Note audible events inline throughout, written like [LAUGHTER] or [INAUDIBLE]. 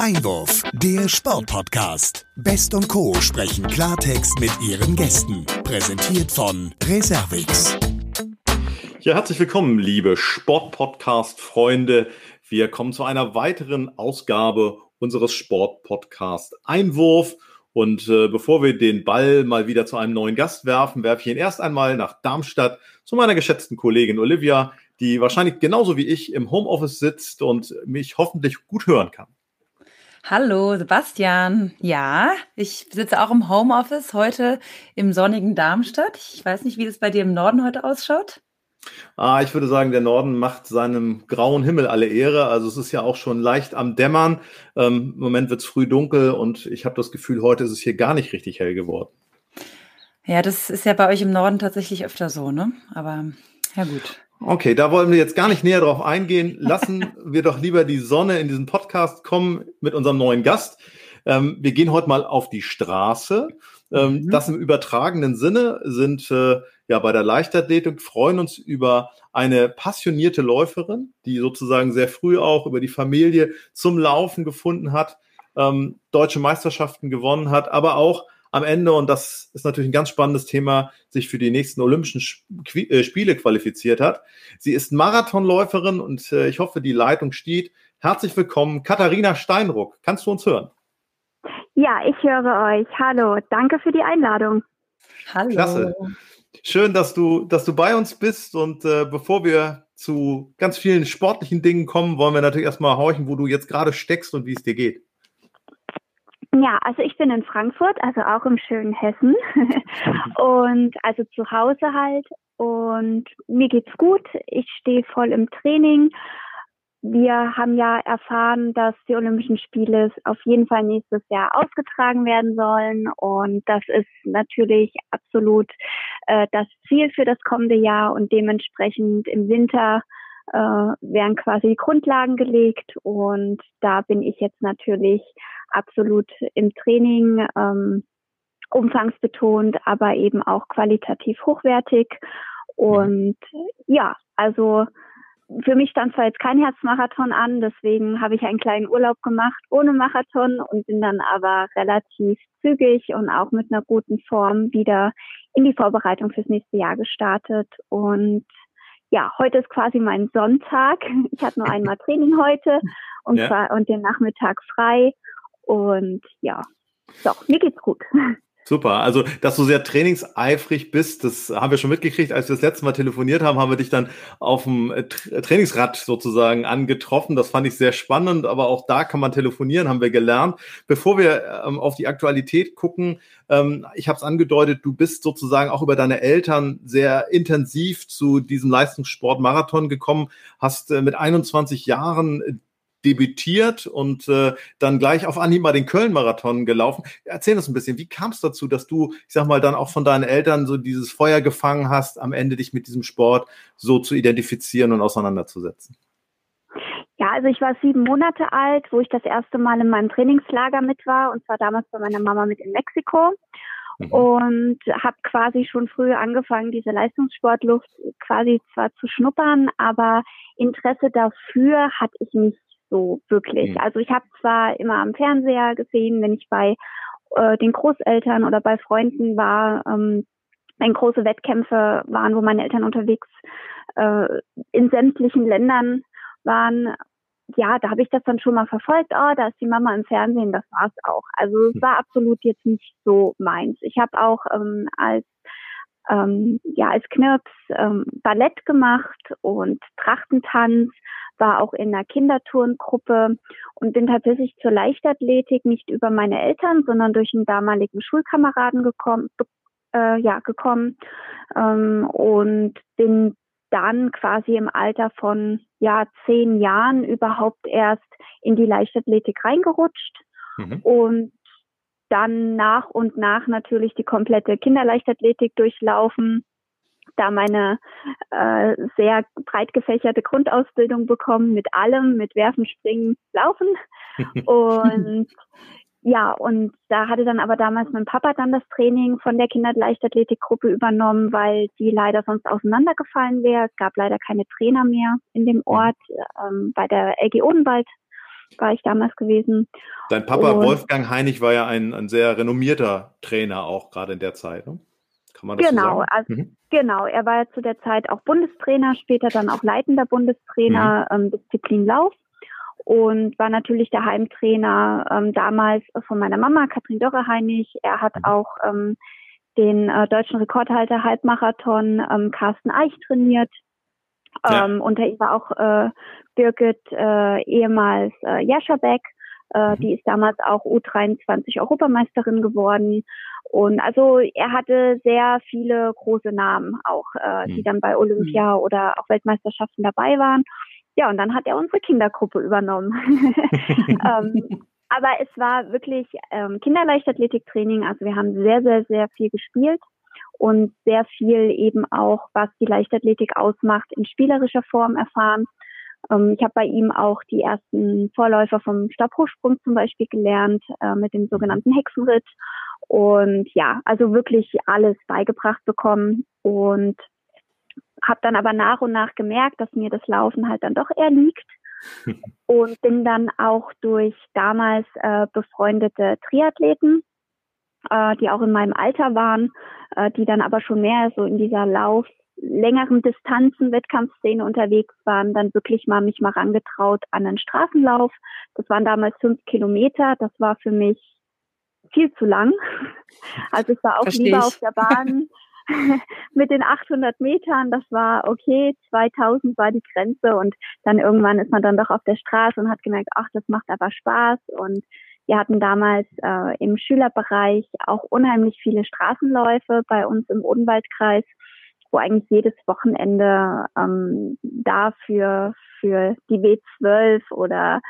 Einwurf, der Sportpodcast. Best und Co. sprechen Klartext mit ihren Gästen. Präsentiert von Reservix. Ja, herzlich willkommen, liebe Sportpodcast-Freunde. Wir kommen zu einer weiteren Ausgabe unseres Sportpodcast Einwurf. Und äh, bevor wir den Ball mal wieder zu einem neuen Gast werfen, werfe ich ihn erst einmal nach Darmstadt zu meiner geschätzten Kollegin Olivia, die wahrscheinlich genauso wie ich im Homeoffice sitzt und mich hoffentlich gut hören kann. Hallo Sebastian. Ja, ich sitze auch im Homeoffice heute im sonnigen Darmstadt. Ich weiß nicht, wie das bei dir im Norden heute ausschaut. Ah, ich würde sagen, der Norden macht seinem grauen Himmel alle Ehre. Also es ist ja auch schon leicht am Dämmern. Ähm, Im Moment wird es früh dunkel und ich habe das Gefühl, heute ist es hier gar nicht richtig hell geworden. Ja, das ist ja bei euch im Norden tatsächlich öfter so, ne? Aber ja gut. Okay, da wollen wir jetzt gar nicht näher drauf eingehen. Lassen [LAUGHS] wir doch lieber die Sonne in diesen Podcast kommen mit unserem neuen Gast. Ähm, wir gehen heute mal auf die Straße. Ähm, mhm. Das im übertragenen Sinne sind äh, ja bei der Leichtathletik, freuen uns über eine passionierte Läuferin, die sozusagen sehr früh auch über die Familie zum Laufen gefunden hat, ähm, deutsche Meisterschaften gewonnen hat, aber auch am Ende, und das ist natürlich ein ganz spannendes Thema, sich für die nächsten Olympischen äh, Spiele qualifiziert hat. Sie ist Marathonläuferin und äh, ich hoffe, die Leitung steht. Herzlich willkommen, Katharina Steinruck. Kannst du uns hören? Ja, ich höre euch. Hallo, danke für die Einladung. Hallo. Klasse. Schön, dass du, dass du bei uns bist. Und äh, bevor wir zu ganz vielen sportlichen Dingen kommen, wollen wir natürlich erstmal horchen, wo du jetzt gerade steckst und wie es dir geht. Ja, also ich bin in Frankfurt, also auch im schönen Hessen. [LAUGHS] und also zu Hause halt. Und mir geht's gut. Ich stehe voll im Training. Wir haben ja erfahren, dass die Olympischen Spiele auf jeden Fall nächstes Jahr ausgetragen werden sollen. Und das ist natürlich absolut äh, das Ziel für das kommende Jahr. Und dementsprechend im Winter äh, werden quasi die Grundlagen gelegt. Und da bin ich jetzt natürlich absolut im Training, ähm, umfangsbetont, aber eben auch qualitativ hochwertig. Und ja, also für mich stand zwar jetzt kein Herzmarathon an, deswegen habe ich einen kleinen Urlaub gemacht ohne Marathon und bin dann aber relativ zügig und auch mit einer guten Form wieder in die Vorbereitung fürs nächste Jahr gestartet. Und ja, heute ist quasi mein Sonntag. Ich hatte nur [LAUGHS] einmal Training heute und ja. zwar und den Nachmittag frei. Und ja, doch, mir geht's gut. Super. Also, dass du sehr trainingseifrig bist, das haben wir schon mitgekriegt. Als wir das letzte Mal telefoniert haben, haben wir dich dann auf dem äh, Trainingsrad sozusagen angetroffen. Das fand ich sehr spannend, aber auch da kann man telefonieren, haben wir gelernt. Bevor wir ähm, auf die Aktualität gucken, ähm, ich habe es angedeutet, du bist sozusagen auch über deine Eltern sehr intensiv zu diesem Leistungssport Marathon gekommen, hast äh, mit 21 Jahren debütiert und äh, dann gleich auf Anhieb mal den Köln-Marathon gelaufen. Erzähl uns ein bisschen, wie kam es dazu, dass du, ich sag mal, dann auch von deinen Eltern so dieses Feuer gefangen hast, am Ende dich mit diesem Sport so zu identifizieren und auseinanderzusetzen? Ja, also ich war sieben Monate alt, wo ich das erste Mal in meinem Trainingslager mit war, und zwar damals bei meiner Mama mit in Mexiko. Mhm. Und habe quasi schon früh angefangen, diese Leistungssportluft quasi zwar zu schnuppern, aber Interesse dafür hatte ich nicht so wirklich. Mhm. Also ich habe zwar immer am Fernseher gesehen, wenn ich bei äh, den Großeltern oder bei Freunden war, ähm, wenn große Wettkämpfe waren, wo meine Eltern unterwegs äh, in sämtlichen Ländern waren, ja, da habe ich das dann schon mal verfolgt. Oh, da ist die Mama im Fernsehen, das war's auch. Also es mhm. war absolut jetzt nicht so meins. Ich habe auch ähm, als ähm, ja als Knirps ähm, Ballett gemacht und Trachtentanz war auch in einer Kinderturngruppe und bin tatsächlich zur Leichtathletik nicht über meine Eltern, sondern durch einen damaligen Schulkameraden gekommen, äh, ja, gekommen ähm, und bin dann quasi im Alter von ja zehn Jahren überhaupt erst in die Leichtathletik reingerutscht mhm. und dann nach und nach natürlich die komplette Kinderleichtathletik durchlaufen da meine äh, sehr breit gefächerte Grundausbildung bekommen mit allem, mit Werfen, Springen, Laufen. [LAUGHS] Und ja, und da hatte dann aber damals mein Papa dann das Training von der Kinderleichtathletikgruppe übernommen, weil die leider sonst auseinandergefallen wäre. Es gab leider keine Trainer mehr in dem Ort ähm, bei der LG Odenwald war ich damals gewesen. Dein Papa und, Wolfgang Heinig war ja ein, ein sehr renommierter Trainer auch gerade in der Zeit. Ne? Kann man das genau, so sagen? Also, mhm. genau. Er war ja zu der Zeit auch Bundestrainer, später dann auch leitender Bundestrainer mhm. ähm, Disziplin Lauf und war natürlich der Heimtrainer ähm, damals von meiner Mama, Katrin Dörre-Heinig. Er hat mhm. auch ähm, den äh, deutschen Rekordhalter Halbmarathon ähm, Carsten Eich trainiert. Ja. Ähm, unter ihm war auch äh, Birgit äh, ehemals äh, Jaschabek. Äh, mhm. Die ist damals auch U23 Europameisterin geworden. Und also er hatte sehr viele große Namen auch, äh, mhm. die dann bei Olympia mhm. oder auch Weltmeisterschaften dabei waren. Ja, und dann hat er unsere Kindergruppe übernommen. [LAUGHS] [LAUGHS] ähm, aber es war wirklich ähm, Kinderleichtathletiktraining. Also wir haben sehr, sehr, sehr viel gespielt und sehr viel eben auch, was die Leichtathletik ausmacht, in spielerischer Form erfahren. Ähm, ich habe bei ihm auch die ersten Vorläufer vom Stabhochsprung zum Beispiel gelernt, äh, mit dem sogenannten Hexenritt. Und ja, also wirklich alles beigebracht bekommen. Und habe dann aber nach und nach gemerkt, dass mir das Laufen halt dann doch eher liegt [LAUGHS] und bin dann auch durch damals äh, befreundete Triathleten, äh, die auch in meinem Alter waren, äh, die dann aber schon mehr so in dieser Lauf längeren Distanzen, Wettkampfszene unterwegs waren, dann wirklich mal mich mal rangetraut an einen Straßenlauf. Das waren damals fünf Kilometer. Das war für mich viel zu lang. [LAUGHS] Also ich war auch Versteh lieber ich. auf der Bahn [LAUGHS] mit den 800 Metern, das war okay, 2000 war die Grenze und dann irgendwann ist man dann doch auf der Straße und hat gemerkt, ach, das macht aber Spaß und wir hatten damals äh, im Schülerbereich auch unheimlich viele Straßenläufe bei uns im Odenwaldkreis, wo eigentlich jedes Wochenende ähm, dafür für die W12 oder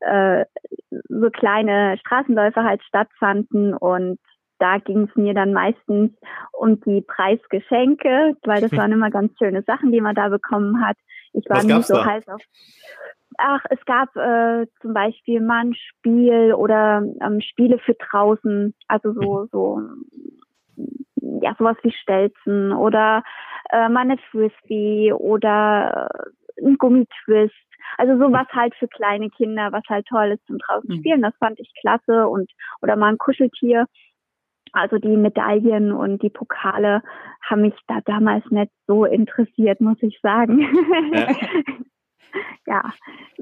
äh, so kleine Straßenläufe halt stattfanden und da ging es mir dann meistens um die Preisgeschenke, weil das waren immer ganz schöne Sachen, die man da bekommen hat. Ich war nie so da? heiß auf. Ach, es gab äh, zum Beispiel mal ein Spiel oder ähm, Spiele für draußen, also so, mhm. so ja, sowas wie Stelzen oder äh, mal eine Frisbee oder äh, ein Gummitwist. Also sowas halt für kleine Kinder, was halt toll ist zum draußen mhm. spielen. Das fand ich klasse und oder mal ein Kuscheltier. Also die Medaillen und die Pokale haben mich da damals nicht so interessiert, muss ich sagen. Ja, [LAUGHS] [LAUGHS] ja.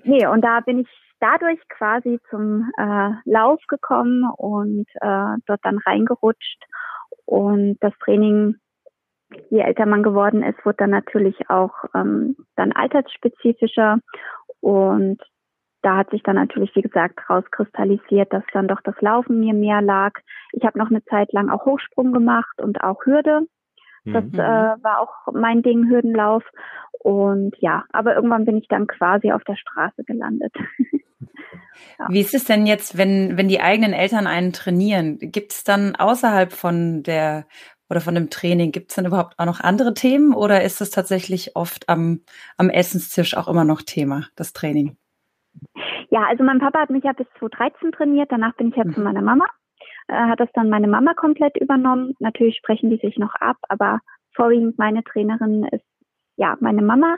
nee, und da bin ich dadurch quasi zum äh, Lauf gekommen und äh, dort dann reingerutscht. Und das Training, je älter man geworden ist, wurde dann natürlich auch ähm, dann altersspezifischer. Und da hat sich dann natürlich, wie gesagt, rauskristallisiert, dass dann doch das Laufen mir mehr lag. Ich habe noch eine Zeit lang auch Hochsprung gemacht und auch Hürde. Das mhm. äh, war auch mein Ding, Hürdenlauf. Und ja, aber irgendwann bin ich dann quasi auf der Straße gelandet. [LAUGHS] ja. Wie ist es denn jetzt, wenn, wenn die eigenen Eltern einen trainieren? Gibt es dann außerhalb von der oder von dem Training, gibt es dann überhaupt auch noch andere Themen oder ist es tatsächlich oft am, am Essenstisch auch immer noch Thema, das Training? Ja, also mein Papa hat mich ja bis 2013 trainiert, danach bin ich ja mhm. zu meiner Mama, äh, hat das dann meine Mama komplett übernommen. Natürlich sprechen die sich noch ab, aber vorwiegend meine Trainerin ist ja meine Mama.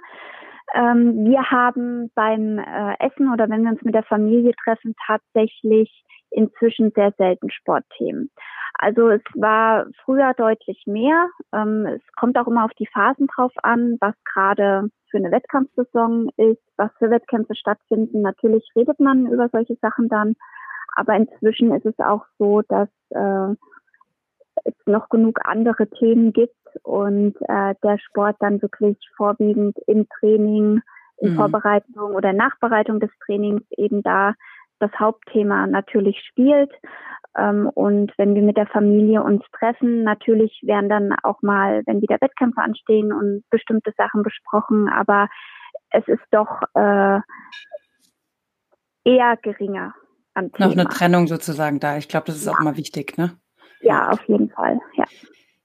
Ähm, wir haben beim äh, Essen oder wenn wir uns mit der Familie treffen, tatsächlich inzwischen sehr selten Sportthemen. Also es war früher deutlich mehr. Ähm, es kommt auch immer auf die Phasen drauf an, was gerade für eine Wettkampfsaison ist, was für Wettkämpfe stattfinden. Natürlich redet man über solche Sachen dann, aber inzwischen ist es auch so, dass äh, es noch genug andere Themen gibt und äh, der Sport dann wirklich vorwiegend im Training, in mhm. Vorbereitung oder Nachbereitung des Trainings eben da das Hauptthema natürlich spielt. Ähm, und wenn wir mit der Familie uns treffen, natürlich werden dann auch mal, wenn wieder Wettkämpfe anstehen und bestimmte Sachen besprochen, aber es ist doch äh, eher geringer an Thema. Noch eine Trennung sozusagen da. Ich glaube, das ist ja. auch immer wichtig, ne? Ja, auf jeden Fall, ja.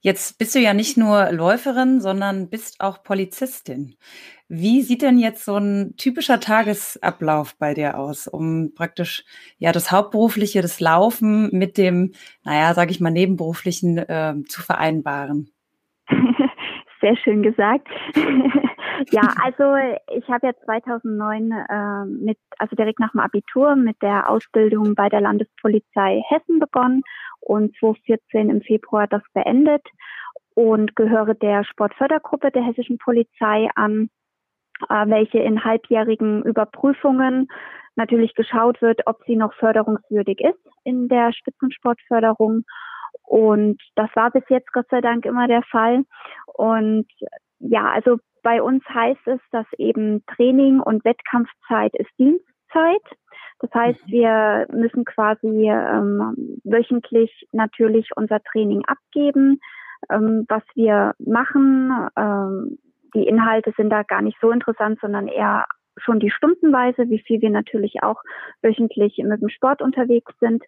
Jetzt bist du ja nicht nur Läuferin, sondern bist auch Polizistin. Wie sieht denn jetzt so ein typischer Tagesablauf bei dir aus, um praktisch ja das Hauptberufliche, das Laufen mit dem, naja, sage ich mal, nebenberuflichen äh, zu vereinbaren? [LAUGHS] Sehr schön gesagt. [LAUGHS] Ja, also ich habe ja 2009 äh, mit, also direkt nach dem Abitur mit der Ausbildung bei der Landespolizei Hessen begonnen und 2014 im Februar das beendet und gehöre der Sportfördergruppe der hessischen Polizei an, äh, welche in halbjährigen Überprüfungen natürlich geschaut wird, ob sie noch förderungswürdig ist in der Spitzensportförderung. Und das war bis jetzt Gott sei Dank immer der Fall. Und ja, also bei uns heißt es, dass eben Training und Wettkampfzeit ist Dienstzeit. Das heißt, mhm. wir müssen quasi ähm, wöchentlich natürlich unser Training abgeben, ähm, was wir machen. Ähm, die Inhalte sind da gar nicht so interessant, sondern eher schon die Stundenweise, wie viel wir natürlich auch wöchentlich mit dem Sport unterwegs sind.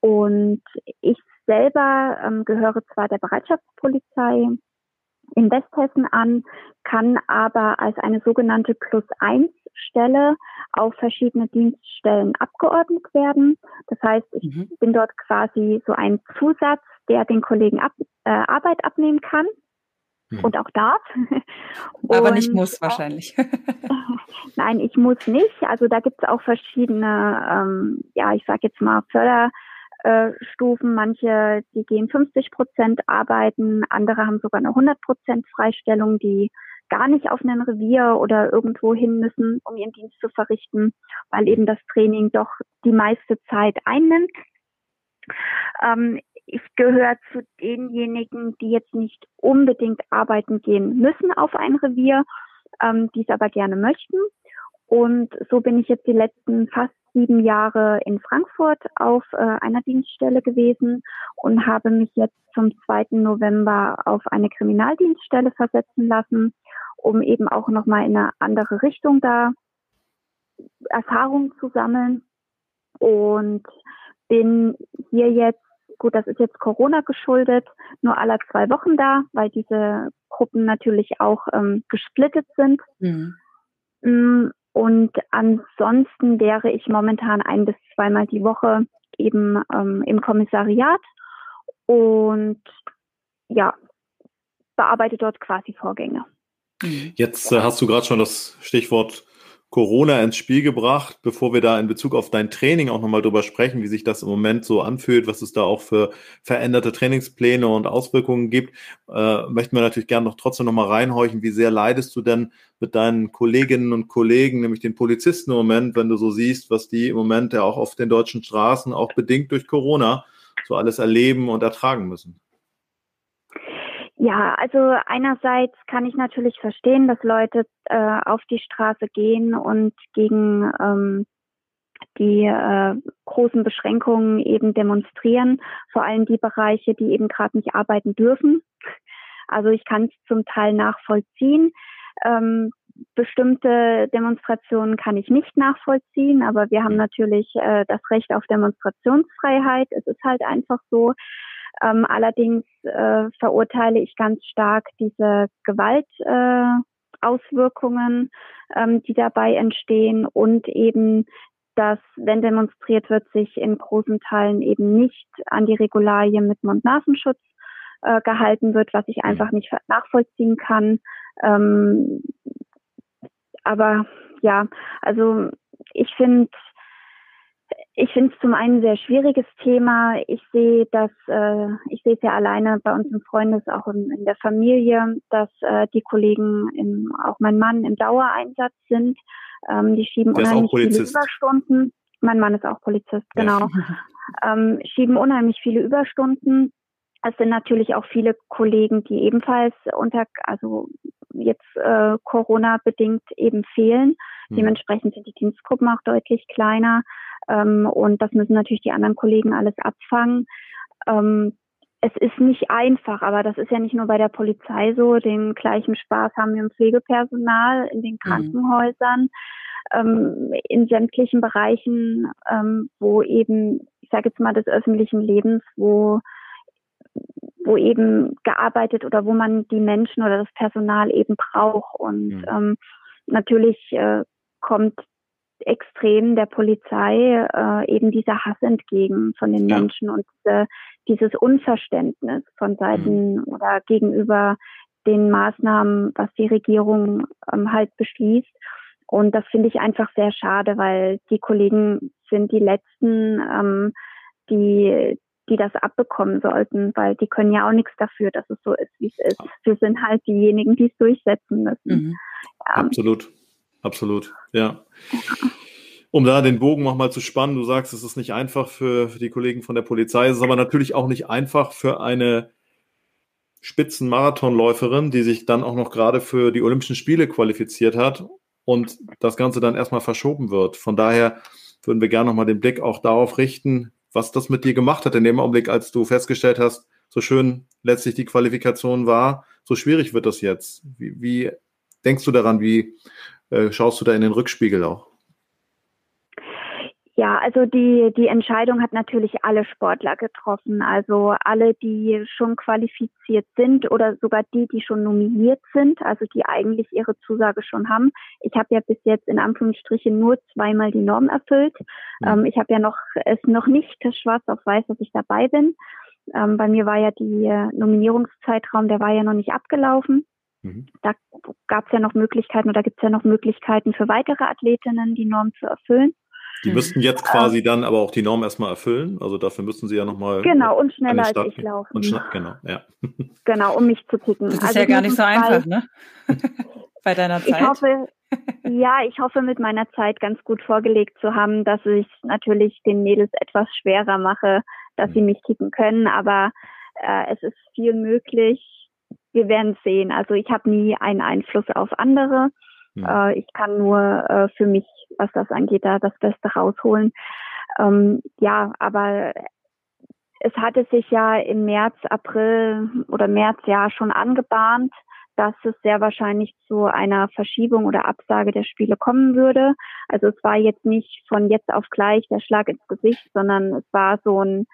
Und ich selber ähm, gehöre zwar der Bereitschaftspolizei in Westhessen an, kann aber als eine sogenannte Plus-1-Stelle auf verschiedene Dienststellen abgeordnet werden. Das heißt, ich mhm. bin dort quasi so ein Zusatz, der den Kollegen ab, äh, Arbeit abnehmen kann mhm. und auch darf. [LAUGHS] aber und nicht muss wahrscheinlich. [LAUGHS] [LAUGHS] Nein, ich muss nicht. Also da gibt es auch verschiedene, ähm, ja, ich sage jetzt mal Förder Stufen. Manche, die gehen 50 Prozent arbeiten, andere haben sogar eine 100 Prozent Freistellung, die gar nicht auf ein Revier oder irgendwo hin müssen, um ihren Dienst zu verrichten, weil eben das Training doch die meiste Zeit einnimmt. Ähm, ich gehöre zu denjenigen, die jetzt nicht unbedingt arbeiten gehen müssen auf ein Revier, ähm, die es aber gerne möchten. Und so bin ich jetzt die letzten fast sieben Jahre in Frankfurt auf äh, einer Dienststelle gewesen und habe mich jetzt zum 2. November auf eine Kriminaldienststelle versetzen lassen, um eben auch nochmal in eine andere Richtung da Erfahrung zu sammeln. Und bin hier jetzt, gut, das ist jetzt Corona geschuldet, nur alle zwei Wochen da, weil diese Gruppen natürlich auch ähm, gesplittet sind. Mhm. Und ansonsten wäre ich momentan ein bis zweimal die Woche eben ähm, im Kommissariat und ja, bearbeite dort quasi Vorgänge. Jetzt äh, hast du gerade schon das Stichwort Corona ins Spiel gebracht, bevor wir da in Bezug auf dein Training auch nochmal drüber sprechen, wie sich das im Moment so anfühlt, was es da auch für veränderte Trainingspläne und Auswirkungen gibt, äh, möchten wir natürlich gerne noch trotzdem nochmal reinhorchen, wie sehr leidest du denn mit deinen Kolleginnen und Kollegen, nämlich den Polizisten im Moment, wenn du so siehst, was die im Moment ja auch auf den deutschen Straßen, auch bedingt durch Corona, so alles erleben und ertragen müssen? Ja, also einerseits kann ich natürlich verstehen, dass Leute äh, auf die Straße gehen und gegen ähm, die äh, großen Beschränkungen eben demonstrieren, vor allem die Bereiche, die eben gerade nicht arbeiten dürfen. Also ich kann es zum Teil nachvollziehen. Ähm, bestimmte Demonstrationen kann ich nicht nachvollziehen, aber wir haben natürlich äh, das Recht auf Demonstrationsfreiheit. Es ist halt einfach so. Ähm, allerdings äh, verurteile ich ganz stark diese Gewaltauswirkungen, äh, ähm, die dabei entstehen und eben, dass, wenn demonstriert wird, sich in großen Teilen eben nicht an die Regularien mit Mund-Nasenschutz äh, gehalten wird, was ich einfach nicht nachvollziehen kann. Ähm, aber ja, also ich finde, ich finde es zum einen ein sehr schwieriges Thema. Ich sehe das, äh, ich sehe es ja alleine bei uns im Freundes, auch in, in der Familie, dass äh, die Kollegen, im, auch mein Mann, im Dauereinsatz sind. Ähm, die schieben Der unheimlich viele Überstunden. Mein Mann ist auch Polizist, genau. Ja. [LAUGHS] ähm, schieben unheimlich viele Überstunden. Es sind natürlich auch viele Kollegen, die ebenfalls unter, also jetzt äh, Corona bedingt eben fehlen. Mhm. Dementsprechend sind die Dienstgruppen auch deutlich kleiner. Ähm, und das müssen natürlich die anderen Kollegen alles abfangen. Ähm, es ist nicht einfach, aber das ist ja nicht nur bei der Polizei so. Den gleichen Spaß haben wir im Pflegepersonal, in den mhm. Krankenhäusern, ähm, in sämtlichen Bereichen, ähm, wo eben, ich sage jetzt mal, des öffentlichen Lebens, wo wo eben gearbeitet oder wo man die Menschen oder das Personal eben braucht. Und mhm. ähm, natürlich äh, kommt extrem der Polizei äh, eben dieser Hass entgegen von den ja. Menschen und äh, dieses Unverständnis von Seiten mhm. oder gegenüber den Maßnahmen, was die Regierung ähm, halt beschließt. Und das finde ich einfach sehr schade, weil die Kollegen sind die letzten, ähm, die, die das abbekommen sollten, weil die können ja auch nichts dafür, dass es so ist, wie es ist. Wir sind halt diejenigen, die es durchsetzen müssen. Mhm. Ja. Absolut, absolut, ja. Um da den Bogen nochmal zu spannen, du sagst, es ist nicht einfach für, für die Kollegen von der Polizei, es ist aber natürlich auch nicht einfach für eine Spitzenmarathonläuferin, die sich dann auch noch gerade für die Olympischen Spiele qualifiziert hat und das Ganze dann erstmal verschoben wird. Von daher würden wir gerne nochmal den Blick auch darauf richten, was das mit dir gemacht hat in dem Augenblick, als du festgestellt hast, so schön letztlich die Qualifikation war, so schwierig wird das jetzt. Wie, wie denkst du daran? Wie äh, schaust du da in den Rückspiegel auch? Ja, also die, die Entscheidung hat natürlich alle Sportler getroffen. Also alle, die schon qualifiziert sind oder sogar die, die schon nominiert sind, also die eigentlich ihre Zusage schon haben. Ich habe ja bis jetzt in Anführungsstrichen nur zweimal die Norm erfüllt. Mhm. Ähm, ich habe ja noch es noch nicht schwarz auf weiß, dass ich dabei bin. Ähm, bei mir war ja die äh, Nominierungszeitraum, der war ja noch nicht abgelaufen. Mhm. Da gab es ja noch Möglichkeiten oder gibt es ja noch Möglichkeiten für weitere Athletinnen, die Norm zu erfüllen. Die mhm. müssten jetzt quasi ähm, dann aber auch die Norm erstmal erfüllen. Also dafür müssten sie ja nochmal. Genau, und schneller als ich laufen. Und genau, ja. [LAUGHS] Genau, um mich zu picken. Das ist also ja gar nicht so einfach, ne? [LAUGHS] Bei deiner Zeit. Ich hoffe, ja, ich hoffe mit meiner Zeit ganz gut vorgelegt zu haben, dass ich natürlich den Mädels etwas schwerer mache, dass mhm. sie mich kicken können. Aber äh, es ist viel möglich. Wir werden sehen. Also ich habe nie einen Einfluss auf andere. Mhm. Äh, ich kann nur äh, für mich was das angeht, da das Beste rausholen. Ähm, ja, aber es hatte sich ja im März, April oder März ja schon angebahnt, dass es sehr wahrscheinlich zu einer Verschiebung oder Absage der Spiele kommen würde. Also es war jetzt nicht von jetzt auf gleich der Schlag ins Gesicht, sondern es war so ein,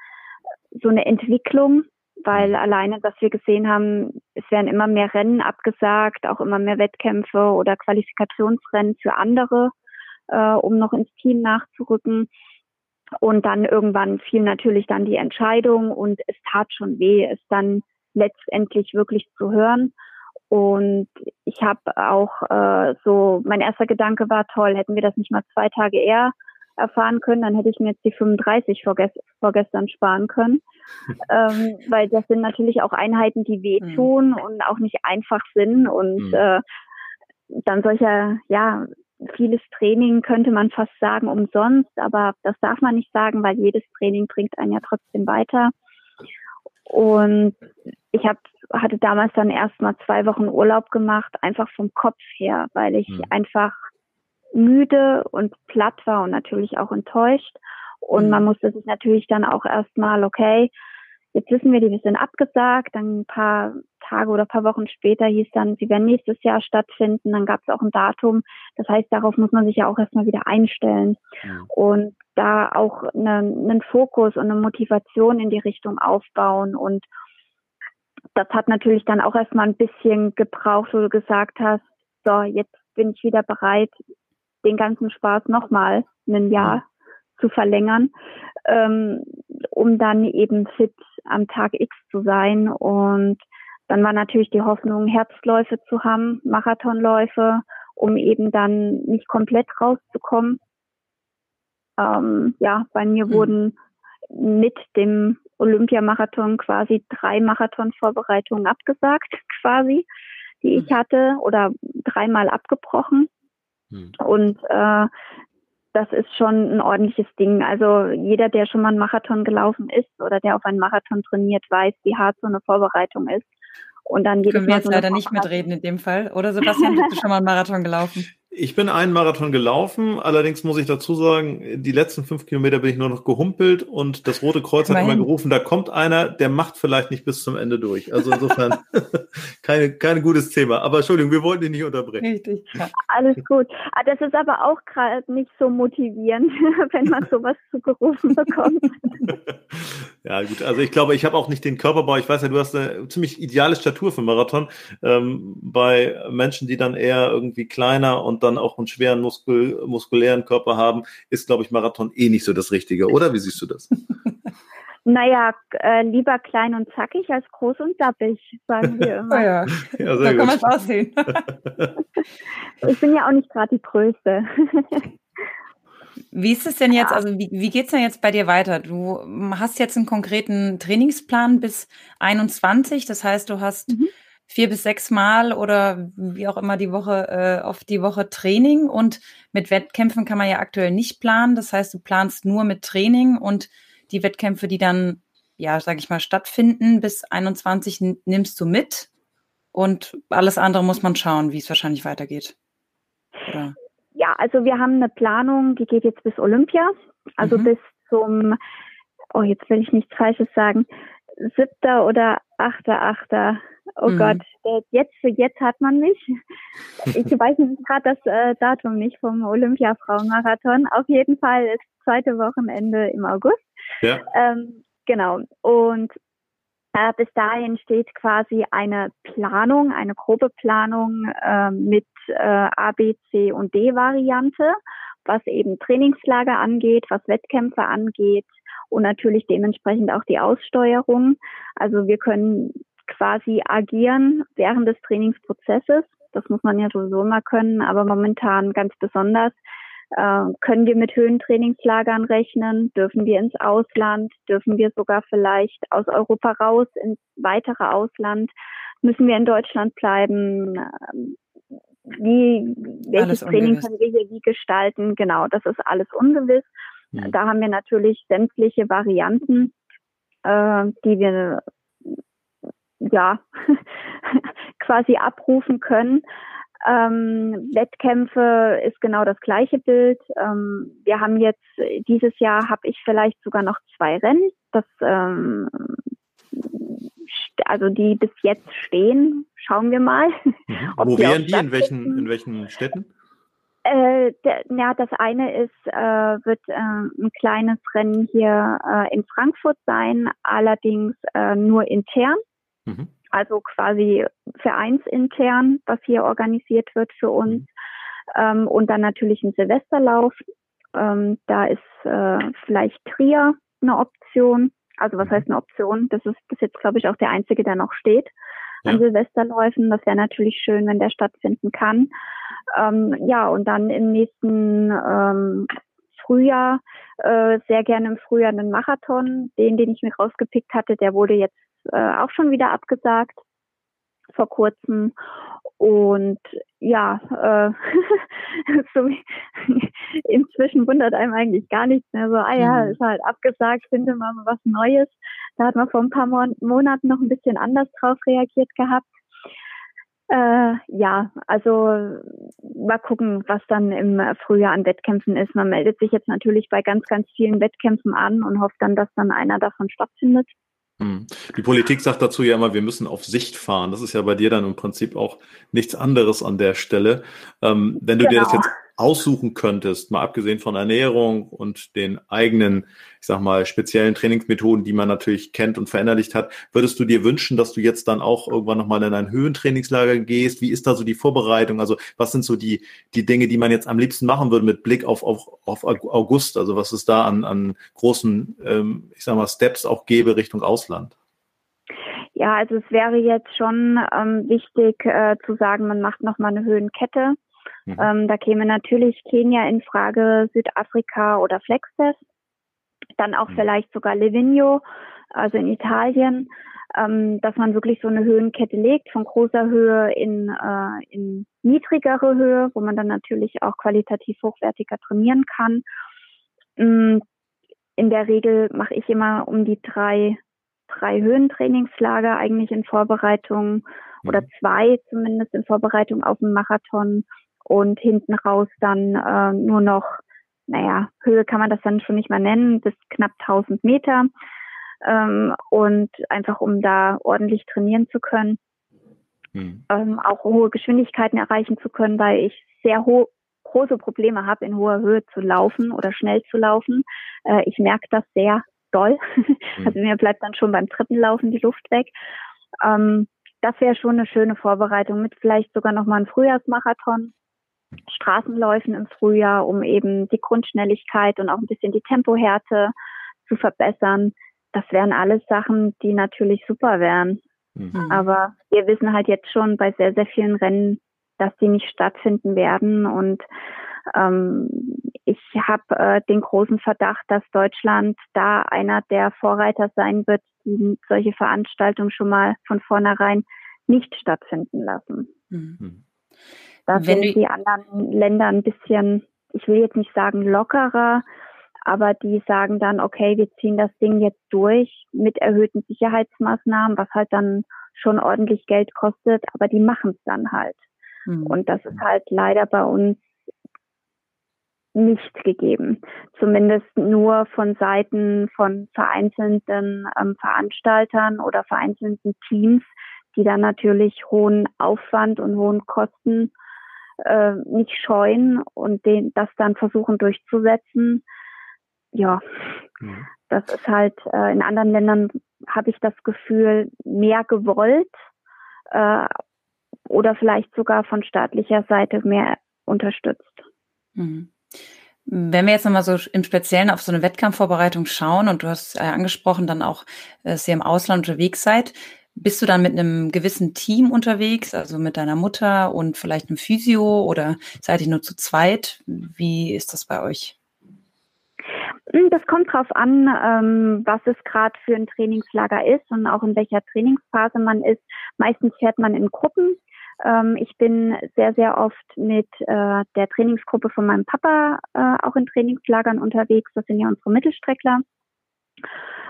so eine Entwicklung, weil alleine, dass wir gesehen haben, es werden immer mehr Rennen abgesagt, auch immer mehr Wettkämpfe oder Qualifikationsrennen für andere äh, um noch ins Team nachzurücken. Und dann irgendwann fiel natürlich dann die Entscheidung und es tat schon weh, es dann letztendlich wirklich zu hören. Und ich habe auch äh, so, mein erster Gedanke war toll, hätten wir das nicht mal zwei Tage eher erfahren können, dann hätte ich mir jetzt die 35 vorgest vorgestern sparen können. [LAUGHS] ähm, weil das sind natürlich auch Einheiten, die wehtun mhm. und auch nicht einfach sind. Und mhm. äh, dann solcher, ja, vieles Training könnte man fast sagen umsonst, aber das darf man nicht sagen, weil jedes Training bringt einen ja trotzdem weiter. Und ich hab, hatte damals dann erstmal zwei Wochen Urlaub gemacht, einfach vom Kopf her, weil ich mhm. einfach müde und platt war und natürlich auch enttäuscht. Und mhm. man musste sich natürlich dann auch erstmal, okay, jetzt wissen wir, die sind abgesagt. Dann ein paar Tage oder ein paar Wochen später hieß dann, sie werden nächstes Jahr stattfinden. Dann gab es auch ein Datum. Das heißt, darauf muss man sich ja auch erstmal wieder einstellen. Ja. Und da auch eine, einen Fokus und eine Motivation in die Richtung aufbauen. Und das hat natürlich dann auch erstmal ein bisschen gebraucht, wo du gesagt hast, so, jetzt bin ich wieder bereit, den ganzen Spaß nochmal ein Jahr zu verlängern, ähm, um dann eben fit am Tag X zu sein. Und dann war natürlich die Hoffnung, Herbstläufe zu haben, Marathonläufe, um eben dann nicht komplett rauszukommen. Ähm, ja, bei mir mhm. wurden mit dem Olympiamarathon quasi drei Marathonvorbereitungen abgesagt, [LAUGHS] quasi, die ich mhm. hatte, oder dreimal abgebrochen. Mhm. Und äh, das ist schon ein ordentliches Ding. Also jeder, der schon mal einen Marathon gelaufen ist oder der auf einen Marathon trainiert, weiß, wie hart so eine Vorbereitung ist. Und dann jedes Können wir jetzt so leider nicht mitreden in dem Fall. Oder Sebastian, bist du [LAUGHS] schon mal einen Marathon gelaufen? Ich bin einen Marathon gelaufen, allerdings muss ich dazu sagen, die letzten fünf Kilometer bin ich nur noch gehumpelt und das Rote Kreuz hat immer gerufen, da kommt einer, der macht vielleicht nicht bis zum Ende durch. Also insofern [LAUGHS] keine, kein gutes Thema. Aber Entschuldigung, wir wollten dich nicht unterbrechen. Richtig. Ja. Alles gut. Ah, das ist aber auch gerade nicht so motivierend, [LAUGHS] wenn man sowas zugerufen bekommt. [LAUGHS] ja, gut. Also ich glaube, ich habe auch nicht den Körperbau. Ich weiß ja, du hast eine ziemlich ideale Statur für Marathon. Ähm, bei Menschen, die dann eher irgendwie kleiner und dann auch einen schweren Muskul muskulären Körper haben, ist, glaube ich, Marathon eh nicht so das Richtige, oder? Wie siehst du das? [LAUGHS] Naja, äh, lieber klein und zackig als groß und dappig, sagen wir [LAUGHS] immer. Oh ja, ja da kann man es aussehen. [LAUGHS] ich bin ja auch nicht gerade die Größte. Wie ist es denn jetzt, also wie, wie geht es denn jetzt bei dir weiter? Du hast jetzt einen konkreten Trainingsplan bis 21, das heißt, du hast mhm. Vier bis sechs Mal oder wie auch immer die Woche äh, auf die Woche Training und mit Wettkämpfen kann man ja aktuell nicht planen. Das heißt, du planst nur mit Training und die Wettkämpfe, die dann, ja, sag ich mal, stattfinden bis 21 nimmst du mit und alles andere muss man schauen, wie es wahrscheinlich weitergeht. Oder? Ja, also wir haben eine Planung, die geht jetzt bis Olympia, also mhm. bis zum, oh, jetzt will ich nichts Falsches sagen, siebter oder achter, achter. Oh mhm. Gott, jetzt für jetzt hat man mich. Ich [LAUGHS] weiß nicht gerade das äh, Datum nicht vom Olympia-Frauenmarathon. Auf jeden Fall ist zweite Wochenende im August. Ja. Ähm, genau. Und äh, bis dahin steht quasi eine Planung, eine grobe Planung äh, mit A, B, C und D Variante, was eben Trainingslager angeht, was Wettkämpfe angeht und natürlich dementsprechend auch die Aussteuerung. Also wir können quasi agieren während des Trainingsprozesses. Das muss man ja sowieso mal können, aber momentan ganz besonders äh, können wir mit Höhentrainingslagern rechnen? Dürfen wir ins Ausland? Dürfen wir sogar vielleicht aus Europa raus ins weitere Ausland? Müssen wir in Deutschland bleiben? Ähm, wie, welches Training können wir hier wie gestalten? Genau, das ist alles ungewiss. Mhm. Da haben wir natürlich sämtliche Varianten, äh, die wir ja [LAUGHS] quasi abrufen können. Ähm, Wettkämpfe ist genau das gleiche Bild. Ähm, wir haben jetzt dieses Jahr habe ich vielleicht sogar noch zwei Rennen, das ähm, also die bis jetzt stehen. Schauen wir mal. [LAUGHS] Mhm. Wo wären die? In welchen in welchen Städten? Äh, der, ja, das eine ist, äh, wird äh, ein kleines Rennen hier äh, in Frankfurt sein, allerdings äh, nur intern. Mhm also quasi vereinsintern, was hier organisiert wird für uns. Ähm, und dann natürlich ein Silvesterlauf. Ähm, da ist äh, vielleicht Trier eine Option. Also was heißt eine Option? Das ist bis jetzt, glaube ich, auch der einzige, der noch steht an Silvesterläufen. Das wäre natürlich schön, wenn der stattfinden kann. Ähm, ja, und dann im nächsten ähm, Frühjahr, äh, sehr gerne im Frühjahr einen Marathon. Den, den ich mir rausgepickt hatte, der wurde jetzt äh, auch schon wieder abgesagt vor kurzem. Und ja, äh, [LAUGHS] so [LAUGHS] inzwischen wundert einem eigentlich gar nichts mehr. So, ah ja, mhm. ist halt abgesagt, finde mal was Neues. Da hat man vor ein paar Mon Monaten noch ein bisschen anders drauf reagiert gehabt. Äh, ja, also mal gucken, was dann im Frühjahr an Wettkämpfen ist. Man meldet sich jetzt natürlich bei ganz, ganz vielen Wettkämpfen an und hofft dann, dass dann einer davon stattfindet. Hm. Die Politik sagt dazu ja immer, wir müssen auf Sicht fahren. Das ist ja bei dir dann im Prinzip auch nichts anderes an der Stelle. Ähm, wenn du genau. dir das genau. jetzt aussuchen könntest, mal abgesehen von Ernährung und den eigenen, ich sag mal, speziellen Trainingsmethoden, die man natürlich kennt und verinnerlicht hat, würdest du dir wünschen, dass du jetzt dann auch irgendwann nochmal in ein Höhentrainingslager gehst? Wie ist da so die Vorbereitung? Also was sind so die, die Dinge, die man jetzt am liebsten machen würde mit Blick auf, auf, auf August? Also was es da an, an großen, ähm, ich sag mal, Steps auch gäbe Richtung Ausland? Ja, also es wäre jetzt schon ähm, wichtig äh, zu sagen, man macht nochmal eine Höhenkette Mhm. Ähm, da käme natürlich Kenia in Frage, Südafrika oder Flextest. Dann auch mhm. vielleicht sogar Livigno, also in Italien, ähm, dass man wirklich so eine Höhenkette legt, von großer Höhe in, äh, in niedrigere Höhe, wo man dann natürlich auch qualitativ hochwertiger trainieren kann. Ähm, in der Regel mache ich immer um die drei, drei Höhentrainingslager eigentlich in Vorbereitung oder mhm. zwei zumindest in Vorbereitung auf den Marathon und hinten raus dann äh, nur noch, naja, Höhe kann man das dann schon nicht mehr nennen, bis knapp 1000 Meter. Ähm, und einfach um da ordentlich trainieren zu können, hm. ähm, auch hohe Geschwindigkeiten erreichen zu können, weil ich sehr hohe große Probleme habe, in hoher Höhe zu laufen oder schnell zu laufen. Äh, ich merke das sehr doll. Hm. [LAUGHS] Also mir bleibt dann schon beim dritten Laufen die Luft weg. Ähm, das wäre schon eine schöne Vorbereitung mit vielleicht sogar nochmal einem Frühjahrsmarathon, Straßenläufen im Frühjahr, um eben die Grundschnelligkeit und auch ein bisschen die Tempohärte zu verbessern. das wären alles Sachen, die natürlich super wären. Mhm. Aber wir wissen halt jetzt schon bei sehr, sehr vielen Rennen, dass die nicht stattfinden werden. Und ähm, ich habe äh, den großen Verdacht, dass Deutschland da einer der Vorreiter sein wird, die solche Veranstaltungen schon mal von vornherein nicht stattfinden lassen. Mhm. Da sind die anderen Länder ein bisschen, ich will jetzt nicht sagen lockerer, aber die sagen dann, okay, wir ziehen das Ding jetzt durch mit erhöhten Sicherheitsmaßnahmen, was halt dann schon ordentlich Geld kostet, aber die machen es dann halt. Mhm. Und das ist halt leider bei uns nicht gegeben. Zumindest nur von Seiten von vereinzelten ähm, Veranstaltern oder vereinzelten Teams, die dann natürlich hohen Aufwand und hohen Kosten äh, nicht scheuen und den, das dann versuchen durchzusetzen. Ja, mhm. das ist halt äh, in anderen Ländern habe ich das Gefühl mehr gewollt äh, oder vielleicht sogar von staatlicher Seite mehr unterstützt. Mhm. Wenn wir jetzt nochmal so im Speziellen auf so eine Wettkampfvorbereitung schauen und du hast äh, angesprochen, dann auch, dass ihr im Ausland unterwegs seid, bist du dann mit einem gewissen Team unterwegs, also mit deiner Mutter und vielleicht einem Physio oder seid ihr nur zu zweit? Wie ist das bei euch? Hm, das kommt drauf an, ähm, was es gerade für ein Trainingslager ist und auch in welcher Trainingsphase man ist. Meistens fährt man in Gruppen. Ähm, ich bin sehr, sehr oft mit äh, der Trainingsgruppe von meinem Papa äh, auch in Trainingslagern unterwegs. Das sind ja unsere Mittelstreckler.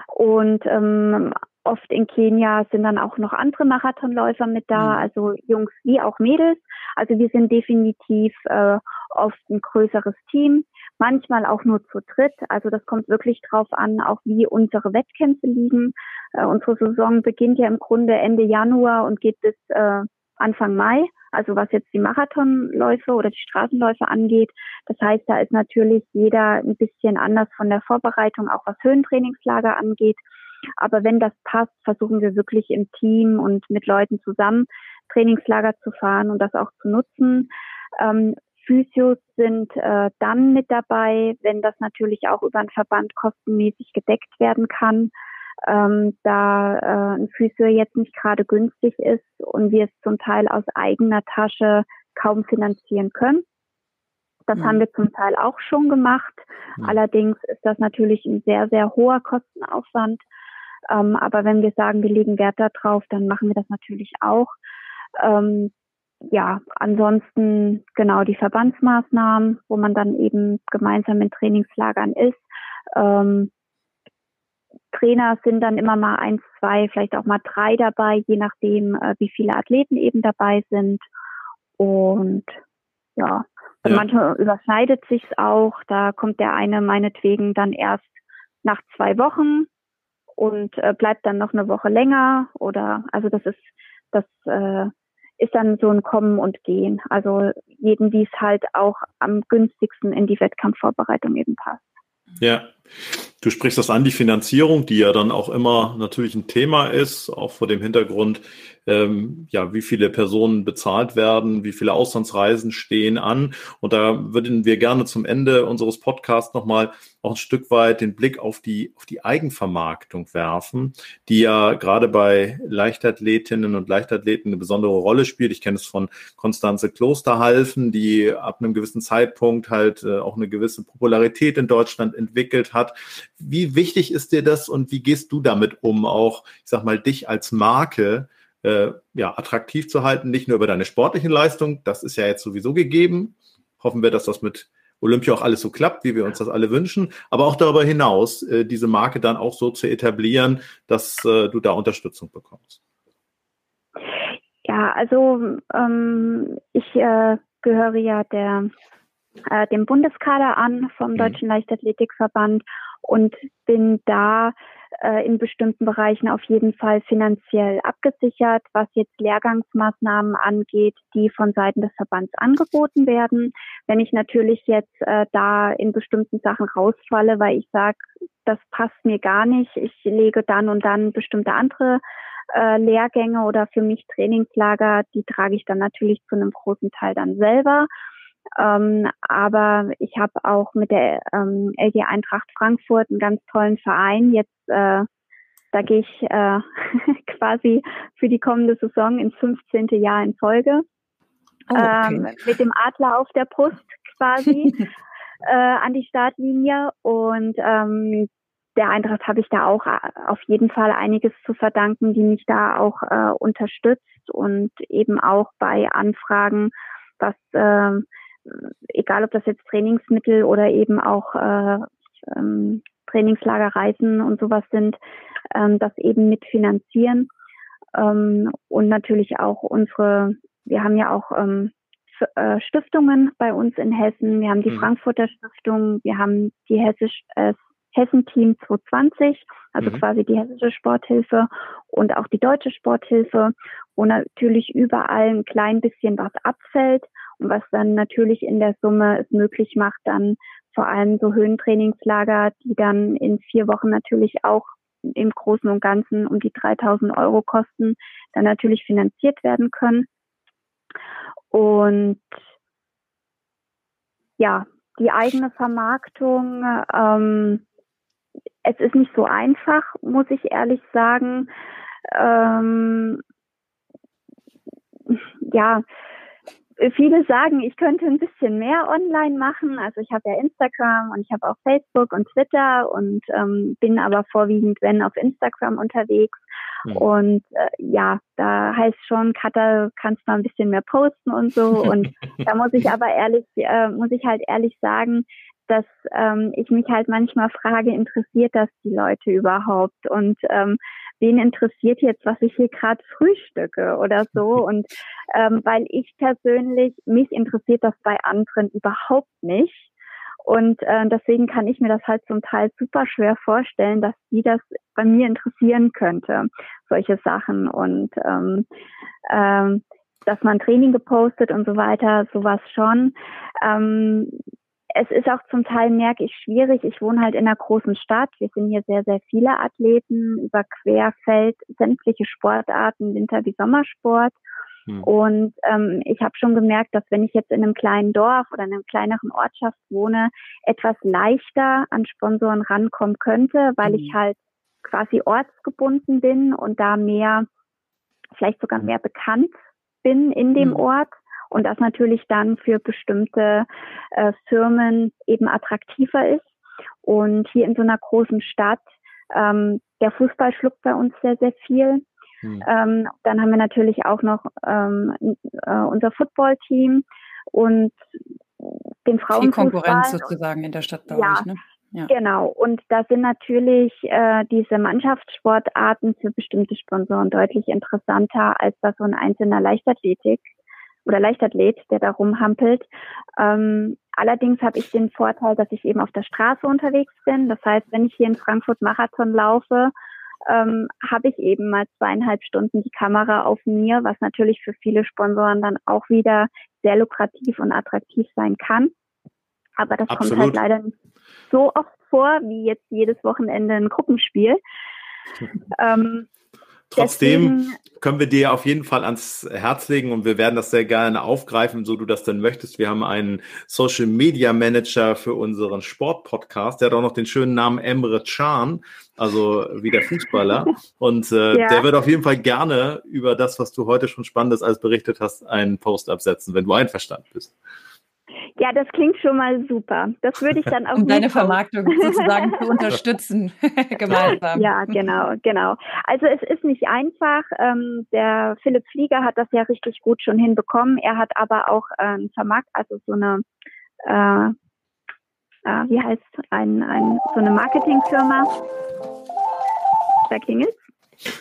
Und ähm, oft in Kenia sind dann auch noch andere Marathonläufer mit da, mhm. also Jungs wie auch Mädels. Also wir sind definitiv äh, oft ein größeres Team, manchmal auch nur zu dritt. Also das kommt wirklich drauf an, auch wie unsere Wettkämpfe liegen. Äh, unsere Saison beginnt ja im Grunde Ende Januar und geht bis äh, Anfang Mai. Also was jetzt die Marathonläufe oder die Straßenläufe angeht. Das heißt, da ist natürlich jeder ein bisschen anders von der Vorbereitung, auch was Höhentrainingslager angeht. Aber wenn das passt, versuchen wir wirklich im Team und mit Leuten zusammen Trainingslager zu fahren und das auch zu nutzen. Ähm, Physios sind äh, dann mit dabei, wenn das natürlich auch über einen Verband kostenmäßig gedeckt werden kann. Ähm, da äh, ein Physio jetzt nicht gerade günstig ist und wir es zum Teil aus eigener Tasche kaum finanzieren können. Das mhm. haben wir zum Teil auch schon gemacht. Mhm. Allerdings ist das natürlich ein sehr, sehr hoher Kostenaufwand. Ähm, aber wenn wir sagen, wir legen Wert darauf, dann machen wir das natürlich auch. Ähm, ja, ansonsten genau die Verbandsmaßnahmen, wo man dann eben gemeinsam in Trainingslagern ist. Ähm, Trainer sind dann immer mal eins, zwei, vielleicht auch mal drei dabei, je nachdem, äh, wie viele Athleten eben dabei sind. Und ja, ja. manchmal überschneidet sich's auch. Da kommt der eine meinetwegen dann erst nach zwei Wochen und äh, bleibt dann noch eine Woche länger oder also das ist das äh, ist dann so ein Kommen und Gehen. Also jeden, wie es halt auch am günstigsten in die Wettkampfvorbereitung eben passt. Ja, Du sprichst das an, die Finanzierung, die ja dann auch immer natürlich ein Thema ist, auch vor dem Hintergrund, ähm, ja, wie viele Personen bezahlt werden, wie viele Auslandsreisen stehen an. Und da würden wir gerne zum Ende unseres Podcasts nochmal auch ein Stück weit den Blick auf die, auf die Eigenvermarktung werfen, die ja gerade bei Leichtathletinnen und Leichtathleten eine besondere Rolle spielt. Ich kenne es von Konstanze Klosterhalfen, die ab einem gewissen Zeitpunkt halt äh, auch eine gewisse Popularität in Deutschland entwickelt hat. Wie wichtig ist dir das und wie gehst du damit um, auch, ich sag mal, dich als Marke äh, ja, attraktiv zu halten, nicht nur über deine sportlichen Leistungen, das ist ja jetzt sowieso gegeben. Hoffen wir, dass das mit Olympia auch alles so klappt, wie wir uns das alle wünschen, aber auch darüber hinaus, äh, diese Marke dann auch so zu etablieren, dass äh, du da Unterstützung bekommst. Ja, also ähm, ich äh, gehöre ja der, äh, dem Bundeskader an vom mhm. Deutschen Leichtathletikverband und bin da äh, in bestimmten Bereichen auf jeden Fall finanziell abgesichert, was jetzt Lehrgangsmaßnahmen angeht, die von Seiten des Verbands angeboten werden. Wenn ich natürlich jetzt äh, da in bestimmten Sachen rausfalle, weil ich sage, das passt mir gar nicht, ich lege dann und dann bestimmte andere äh, Lehrgänge oder für mich Trainingslager, die trage ich dann natürlich zu einem großen Teil dann selber. Ähm, aber ich habe auch mit der ähm, LG Eintracht Frankfurt einen ganz tollen Verein jetzt äh, Da gehe ich äh, [LAUGHS] quasi für die kommende Saison ins 15. Jahr in Folge. Oh, okay. ähm, mit dem Adler auf der Brust quasi [LAUGHS] äh, an die Startlinie. Und ähm, der Eintracht habe ich da auch äh, auf jeden Fall einiges zu verdanken, die mich da auch äh, unterstützt und eben auch bei Anfragen, was äh, egal ob das jetzt Trainingsmittel oder eben auch äh, ähm, Trainingslagerreisen und sowas sind, ähm, das eben mitfinanzieren. Ähm, und natürlich auch unsere, wir haben ja auch ähm, äh, Stiftungen bei uns in Hessen. Wir haben die mhm. Frankfurter Stiftung, wir haben die Hessisch, äh, Hessen Team 220, also mhm. quasi die hessische Sporthilfe und auch die deutsche Sporthilfe, wo natürlich überall ein klein bisschen was abfällt was dann natürlich in der Summe es möglich macht, dann vor allem so Höhentrainingslager, die dann in vier Wochen natürlich auch im Großen und Ganzen um die 3000 Euro kosten, dann natürlich finanziert werden können. Und ja, die eigene Vermarktung, ähm, es ist nicht so einfach, muss ich ehrlich sagen. Ähm, ja, viele sagen, ich könnte ein bisschen mehr online machen. Also ich habe ja Instagram und ich habe auch Facebook und Twitter und ähm, bin aber vorwiegend, wenn, auf Instagram unterwegs. Mhm. Und äh, ja, da heißt schon, Katha, kannst mal ein bisschen mehr posten und so. Und [LAUGHS] da muss ich aber ehrlich, äh, muss ich halt ehrlich sagen, dass ähm, ich mich halt manchmal frage, interessiert das die Leute überhaupt? Und ähm, wen interessiert jetzt, was ich hier gerade frühstücke oder so? [LAUGHS] Und ähm, weil ich persönlich, mich interessiert das bei anderen überhaupt nicht. Und äh, deswegen kann ich mir das halt zum Teil super schwer vorstellen, dass die das bei mir interessieren könnte, solche Sachen. Und ähm, ähm, dass man Training gepostet und so weiter, sowas schon. Ähm, es ist auch zum Teil, merke ich, schwierig. Ich wohne halt in einer großen Stadt. Wir sind hier sehr, sehr viele Athleten über Querfeld, sämtliche Sportarten, Winter- wie Sommersport. Hm. Und ähm, ich habe schon gemerkt, dass wenn ich jetzt in einem kleinen Dorf oder in einer kleineren Ortschaft wohne, etwas leichter an Sponsoren rankommen könnte, weil hm. ich halt quasi ortsgebunden bin und da mehr, vielleicht sogar mehr bekannt bin in dem hm. Ort und das natürlich dann für bestimmte äh, Firmen eben attraktiver ist. Und hier in so einer großen Stadt, ähm, der Fußball schluckt bei uns sehr, sehr viel. Hm. Ähm, dann haben wir natürlich auch noch ähm, äh, unser Football-Team und den Frauenfußball. Die Konkurrenz sozusagen in der Stadt bei ja, euch, ne? Ja. Genau. Und da sind natürlich äh, diese Mannschaftssportarten für bestimmte Sponsoren deutlich interessanter als das so ein einzelner Leichtathletik oder Leichtathlet, der da rumhampelt. Ähm, allerdings habe ich den Vorteil, dass ich eben auf der Straße unterwegs bin. Das heißt, wenn ich hier in Frankfurt Marathon laufe, ähm, habe ich eben mal zweieinhalb Stunden die Kamera auf mir, was natürlich für viele Sponsoren dann auch wieder sehr lukrativ und attraktiv sein kann. Aber das Absolut. kommt halt leider nicht so oft vor, wie jetzt jedes Wochenende ein Gruppenspiel. [LAUGHS] ähm, Trotzdem Deswegen, können wir dir auf jeden Fall ans Herz legen und wir werden das sehr gerne aufgreifen, so du das denn möchtest. Wir haben einen Social Media Manager für unseren Sport-Podcast, der hat auch noch den schönen Namen Emre Can, also wie der Fußballer. [LAUGHS] Und äh, ja. der wird auf jeden Fall gerne über das, was du heute schon Spannendes als berichtet hast, einen Post absetzen, wenn du einverstanden bist. Ja, das klingt schon mal super. Das würde ich dann [LAUGHS] auch. Um deine Vermarktung [LAUGHS] sozusagen zu unterstützen, [LAUGHS] gemeinsam. Ja, genau, genau. Also es ist nicht einfach. Ähm, der Philipp Flieger hat das ja richtig gut schon hinbekommen. Er hat aber auch ähm, vermarkt, also so eine, äh, äh, wie heißt ein, ein so eine Marketingfirma. Da klingelt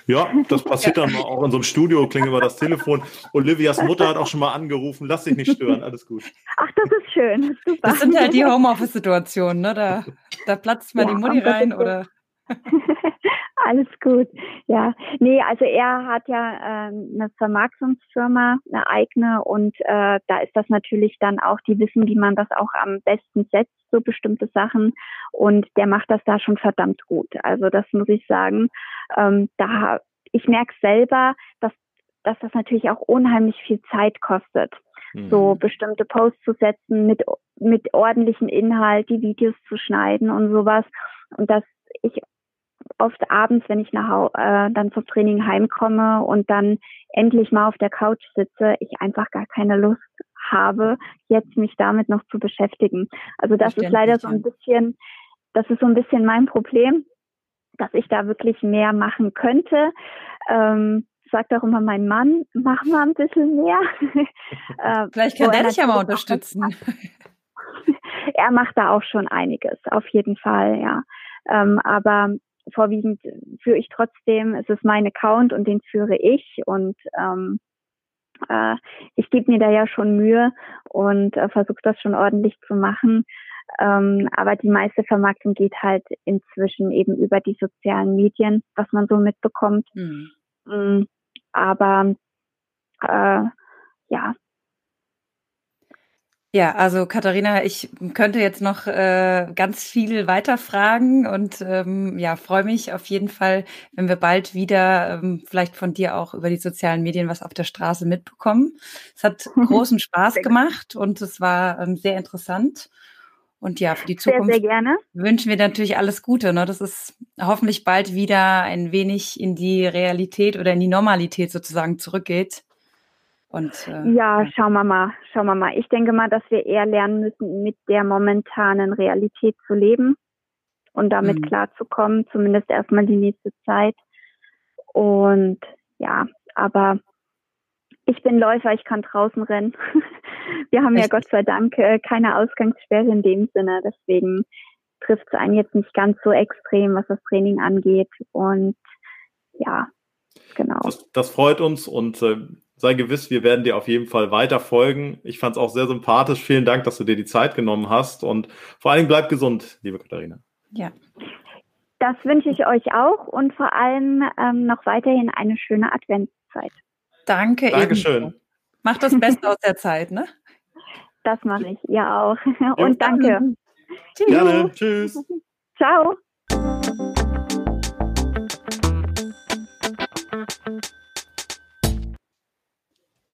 ja, das [LAUGHS] passiert dann auch in so einem Studio, klingt über das Telefon. Olivias Mutter hat auch schon mal angerufen, lass dich nicht stören, alles gut. Ach, das ist schön, super. Das sind halt die Homeoffice-Situationen, ne? Da, da platzt mal ja, die Mutti rein oder. [LAUGHS] Alles gut, ja. Nee, also er hat ja äh, eine Vermarktungsfirma, eine eigene und äh, da ist das natürlich dann auch, die wissen, wie man das auch am besten setzt, so bestimmte Sachen und der macht das da schon verdammt gut. Also das muss ich sagen. Ähm, da ich merke selber, dass, dass das natürlich auch unheimlich viel Zeit kostet, mhm. so bestimmte Posts zu setzen mit mit ordentlichem Inhalt, die Videos zu schneiden und sowas und dass ich oft abends, wenn ich nach äh, dann zum Training heimkomme und dann endlich mal auf der Couch sitze, ich einfach gar keine Lust habe, jetzt mich damit noch zu beschäftigen. Also das ist leider so ein bisschen, das ist so ein bisschen mein Problem, dass ich da wirklich mehr machen könnte. Ähm, sagt auch immer mein Mann, mach mal ein bisschen mehr. [LAUGHS] äh, Vielleicht kann der dich ja mal unterstützen. [LAUGHS] er macht da auch schon einiges, auf jeden Fall, ja. Ähm, aber vorwiegend führe ich trotzdem, es ist mein Account und den führe ich und ähm, äh, ich gebe mir da ja schon Mühe und äh, versuche das schon ordentlich zu machen. Ähm, aber die meiste Vermarktung geht halt inzwischen eben über die sozialen Medien, was man so mitbekommt. Mhm. Aber äh, ja, ja, also Katharina, ich könnte jetzt noch äh, ganz viel weiter fragen und ähm, ja, freue mich auf jeden Fall, wenn wir bald wieder ähm, vielleicht von dir auch über die sozialen Medien was auf der Straße mitbekommen. Es hat [LAUGHS] großen Spaß gemacht und es war ähm, sehr interessant. Und ja, für die Zukunft sehr, sehr wünschen wir natürlich alles Gute. Ne? Das ist hoffentlich bald wieder ein wenig in die Realität oder in die Normalität sozusagen zurückgeht. Und, äh, ja, schauen wir mal, schauen wir mal. Ich denke mal, dass wir eher lernen müssen, mit der momentanen Realität zu leben und damit mhm. klarzukommen, zumindest erstmal die nächste Zeit. Und ja, aber ich bin Läufer, ich kann draußen rennen. [LAUGHS] Wir haben Echt? ja Gott sei Dank äh, keine Ausgangssperre in dem Sinne, deswegen trifft es einen jetzt nicht ganz so extrem, was das Training angeht. Und ja, genau. Das, das freut uns und äh, sei gewiss, wir werden dir auf jeden Fall weiter folgen. Ich fand es auch sehr sympathisch. Vielen Dank, dass du dir die Zeit genommen hast und vor allen Dingen bleib gesund, liebe Katharina. Ja. Das wünsche ich euch auch und vor allem ähm, noch weiterhin eine schöne Adventszeit. Danke. Dankeschön. Ebenso. Macht das Beste aus der Zeit, ne? Das mache ich, ihr auch. Und danke. Tschüss. Gerne. Tschüss. Ciao.